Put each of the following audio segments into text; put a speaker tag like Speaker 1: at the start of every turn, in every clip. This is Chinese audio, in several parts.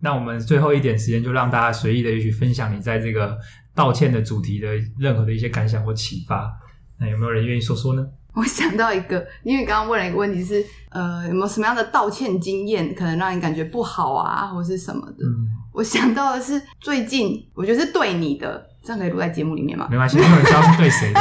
Speaker 1: 那我们最后一点时间，就让大家随意的去分享你在这个道歉的主题的任何的一些感想或启发。那有没有人愿意说说呢？
Speaker 2: 我想到一个，因为刚刚问了一个问题是，呃，有没有什么样的道歉经验，可能让你感觉不好啊，或是什么的？嗯，我想到的是最近，我觉得是对你的，这样可以录在节目里面吗？
Speaker 1: 没关系，没有人知道是对谁的，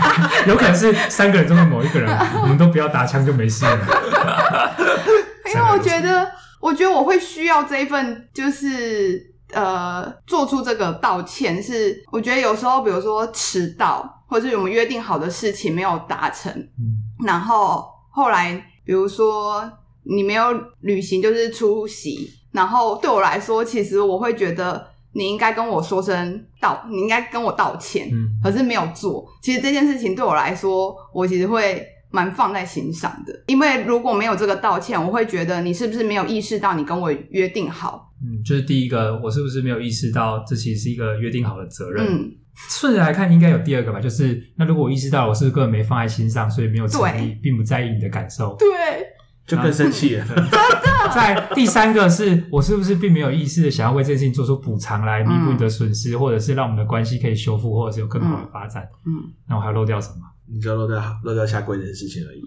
Speaker 1: 有可能是三个人中的某一个人，我们都不要打枪就没事了。
Speaker 2: 因为我觉得，我觉得我会需要这一份，就是呃，做出这个道歉，是我觉得有时候，比如说迟到。或者是我们约定好的事情没有达成，嗯，然后后来比如说你没有旅行，就是出席，然后对我来说，其实我会觉得你应该跟我说声道，你应该跟我道歉，嗯，可是没有做。其实这件事情对我来说，我其实会蛮放在心上的，因为如果没有这个道歉，我会觉得你是不是没有意识到你跟我约定好，
Speaker 1: 嗯，就是第一个，我是不是没有意识到这其实是一个约定好的责任，嗯。顺着来看，应该有第二个吧，就是那如果我意识到我是不是根本没放在心上，所以没有诚意，并不在意你的感受，
Speaker 2: 对，
Speaker 3: 就更生气了。真的。
Speaker 1: 在第三个是我是不是并没有意识的想要为这件事情做出补偿来弥补你的损失，嗯、或者是让我们的关系可以修复，或者是有更好的发展？嗯，那我还要漏掉什么？
Speaker 3: 你就漏掉漏掉下跪这件事情而已。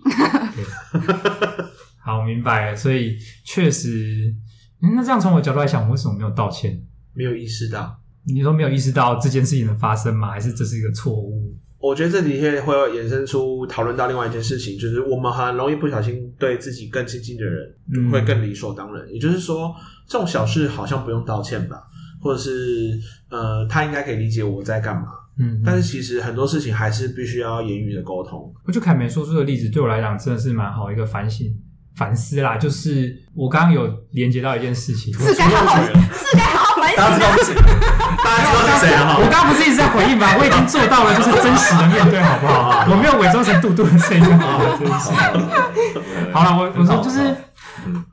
Speaker 1: 好，明白了。所以确实，嗯，那这样从我角度来想，我为什么没有道歉？
Speaker 3: 没有意识到。
Speaker 1: 你说没有意识到这件事情的发生吗？还是这是一个错误？
Speaker 3: 我觉得这的确会衍生出讨论到另外一件事情，就是我们很容易不小心对自己更亲近的人会更理所当然。嗯、也就是说，这种小事好像不用道歉吧，或者是呃，他应该可以理解我在干嘛。嗯，但是其实很多事情还是必须要言语的沟通。
Speaker 1: 我觉得凯梅说出的例子对我来讲真的是蛮好一个反省。反思啦，就是我刚刚有连接到一件事情，
Speaker 2: 是该好好，是该好好反省。大家知道是谁？
Speaker 3: 大家知道是谁啊？
Speaker 1: 我刚刚不是一直在回应吗？我已经做到了，就是真实的面对，好不好？我没有伪装成杜杜的声音，好了，真实。好了，我我说就是，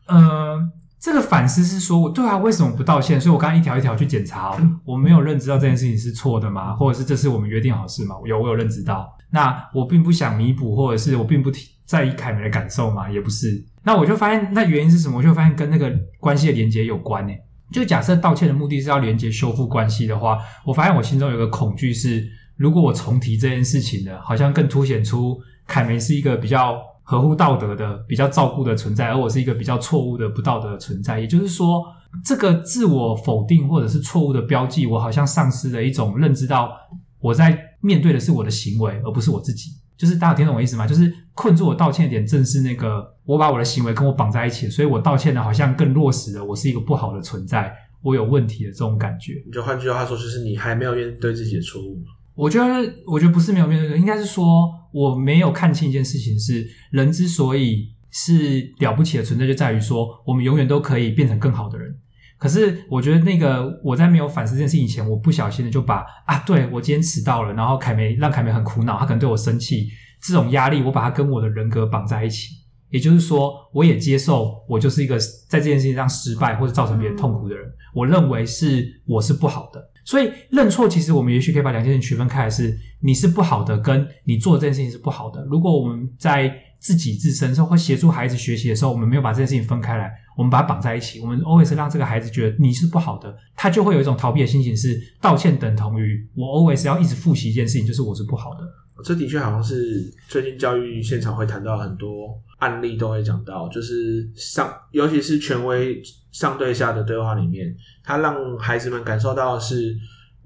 Speaker 1: 呃，这个反思是说，我对啊，为什么不道歉？所以我刚刚一条一条去检查，我没有认知到这件事情是错的吗？或者是这是我们约定好的事吗？有，我有认知到。那我并不想弥补，或者是我并不在意凯梅的感受吗？也不是。那我就发现，那原因是什么？我就发现跟那个关系的连接有关诶。就假设道歉的目的是要连接修复关系的话，我发现我心中有个恐惧是，如果我重提这件事情呢，好像更凸显出凯梅是一个比较合乎道德的、比较照顾的存在，而我是一个比较错误的、不道德的存在。也就是说，这个自我否定或者是错误的标记，我好像丧失了一种认知到我在面对的是我的行为，而不是我自己。就是大家听懂我意思吗？就是困住我道歉的点，正是那个我把我的行为跟我绑在一起，所以我道歉的好像更落实了我是一个不好的存在，我有问题的这种感觉。
Speaker 3: 你就换句话说，就是你还没有面对自己的错误。
Speaker 1: 我觉得，我觉得不是没有面对，应该是说我没有看清一件事情是：人之所以是了不起的存在，就在于说我们永远都可以变成更好的人。可是我觉得那个我在没有反思这件事情以前，我不小心的就把啊，对，我今天迟到了，然后凯梅让凯梅很苦恼，她可能对我生气，这种压力我把它跟我的人格绑在一起，也就是说，我也接受我就是一个在这件事情上失败或者造成别人痛苦的人，我认为是我是不好的，所以认错其实我们也许可以把两件事情区分开来，是你是不好的，跟你做这件事情是不好的。如果我们在自己自身，或协助孩子学习的时候，我们没有把这件事情分开来，我们把它绑在一起，我们 always 让这个孩子觉得你是不好的，他就会有一种逃避的心情，是道歉等同于我 always 要一直复习一件事情，就是我是不好的。
Speaker 3: 这的确好像是最近教育现场会谈到很多案例都会讲到，就是上尤其是权威上对下的对话里面，他让孩子们感受到的是。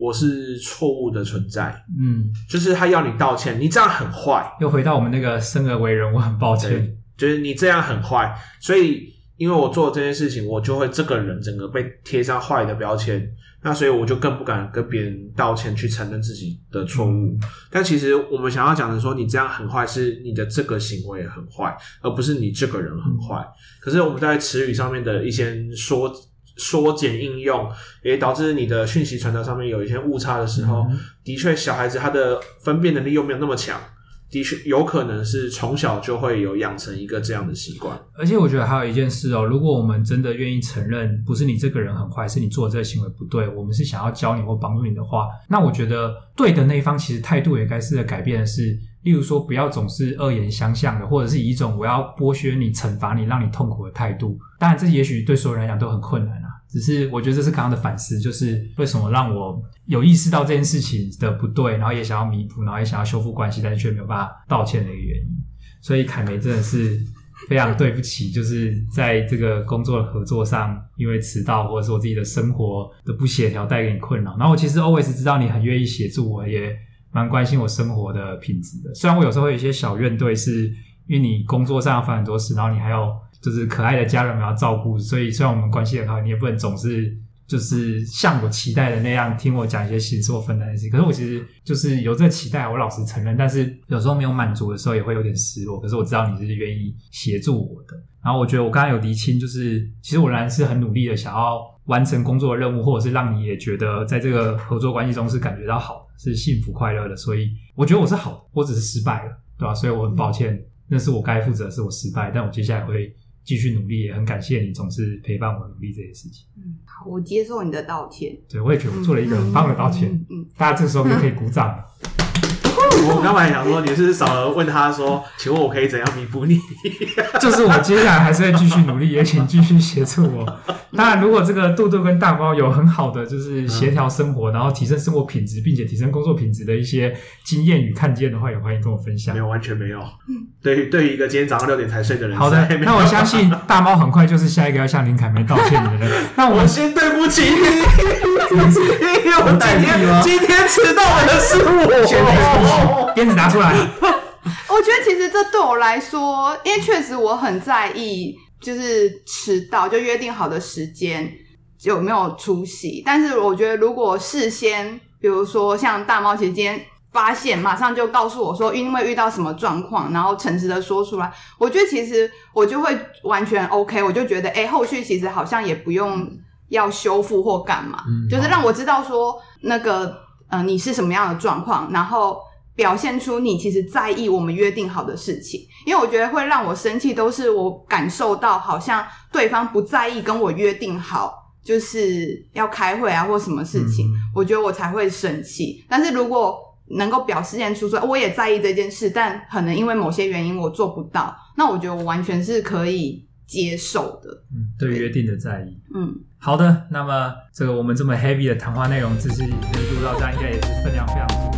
Speaker 3: 我是错误的存在，嗯，就是他要你道歉，你这样很坏。
Speaker 1: 又回到我们那个生而为人，我很抱歉，
Speaker 3: 就是你这样很坏，所以因为我做这件事情，我就会这个人整个被贴上坏的标签，那所以我就更不敢跟别人道歉，去承认自己的错误。嗯，但其实我们想要讲的说，你这样很坏，是你的这个行为很坏，而不是你这个人很坏。嗯，可是我们在词语上面的一些缩。缩减应用，也导致你的讯息传达上面有一些误差的时候，嗯、的确，小孩子他的分辨能力又没有那么强，的确有可能是从小就会有养成一个这样的习惯。
Speaker 1: 而且我觉得还有一件事哦，如果我们真的愿意承认，不是你这个人很坏，是你做的这个行为不对，我们是想要教你或帮助你的话，那我觉得对的那一方其实态度也该试着改变的是，例如说不要总是恶言相向的，或者是以一种我要剥削你、惩罚你、让你痛苦的态度。当然，这也许对所有人来讲都很困难啊。只是我觉得这是刚刚的反思，就是为什么让我有意识到这件事情的不对，然后也想要弥补，然后也想要修复关系，但是却没有办法道歉的一个原因。所以凯梅真的是非常对不起，就是在这个工作的合作上，因为迟到或者是我自己的生活的不协调带给你困扰。然后我其实 always 知道你很愿意协助我，也蛮关心我生活的品质的。虽然我有时候会有一些小怨怼，是因为你工作上要烦很多事，然后你还要。就是可爱的家人们要照顾，所以虽然我们关系很好，你也不能总是就是像我期待的那样听我讲一些心事或分担的事。可是我其实就是有这个期待，我老实承认。但是有时候没有满足的时候，也会有点失落。可是我知道你是愿意协助我的。然后我觉得我刚刚有厘清，就是其实我仍然是很努力的想要完成工作任务，或者是让你也觉得在这个合作关系中是感觉到好，是幸福快乐的。所以我觉得我是好的，我只是失败了，对吧？所以我很抱歉，那是我该负责，是我失败。但我接下来会。继续努力，也很感谢你总是陪伴我努力这些事情。
Speaker 2: 嗯，好，我接受你的道歉。
Speaker 1: 对，我也觉得我做了一个很棒的道歉。嗯，嗯，嗯，大家这个时候就可以鼓掌了。
Speaker 3: 我刚才想说，你是少了问他说，请问我可以怎样弥补你？
Speaker 1: 就是我接下来还是会继续努力，也请继续协助我。当然，如果这个杜杜跟大猫有很好的就是协调生活，然后提升生活品质，并且提升工作品质的一些经验与看见的话，也欢迎跟我分享。
Speaker 3: 没有，完全没有。对，对于一个今天早上六点才睡的人，
Speaker 1: 好的，那我相信大猫很快就是下一个要向林凯梅道歉的人。那
Speaker 3: 我先对不起你，因为我今天今天迟到的是我。
Speaker 1: 鞭子拿出来。
Speaker 2: 我觉得其实这对我来说，因为确实我很在意，就是迟到就约定好的时间有没有出席。但是我觉得如果事先，比如说像大猫，其实今天发现，马上就告诉我说，因为遇到什么状况，然后诚实的说出来，我觉得其实我就会完全 OK。我就觉得，哎，后续其实好像也不用要修复或干嘛，嗯，就是让我知道说那个，呃，你是什么样的状况，然后。表现出你其实在意我们约定好的事情，因为我觉得会让我生气，都是我感受到好像对方不在意跟我约定好，就是要开会啊或什么事情，嗯、我觉得我才会生气。但是如果能够表示现出说我也在意这件事，但可能因为某些原因我做不到，那我觉得我完全是可以接受的。
Speaker 1: 嗯，对约定的在意。
Speaker 2: 嗯，
Speaker 1: 好的，那么这个我们这么 heavy 的谈话内容，只是录到这样，应该也是分量非常足够。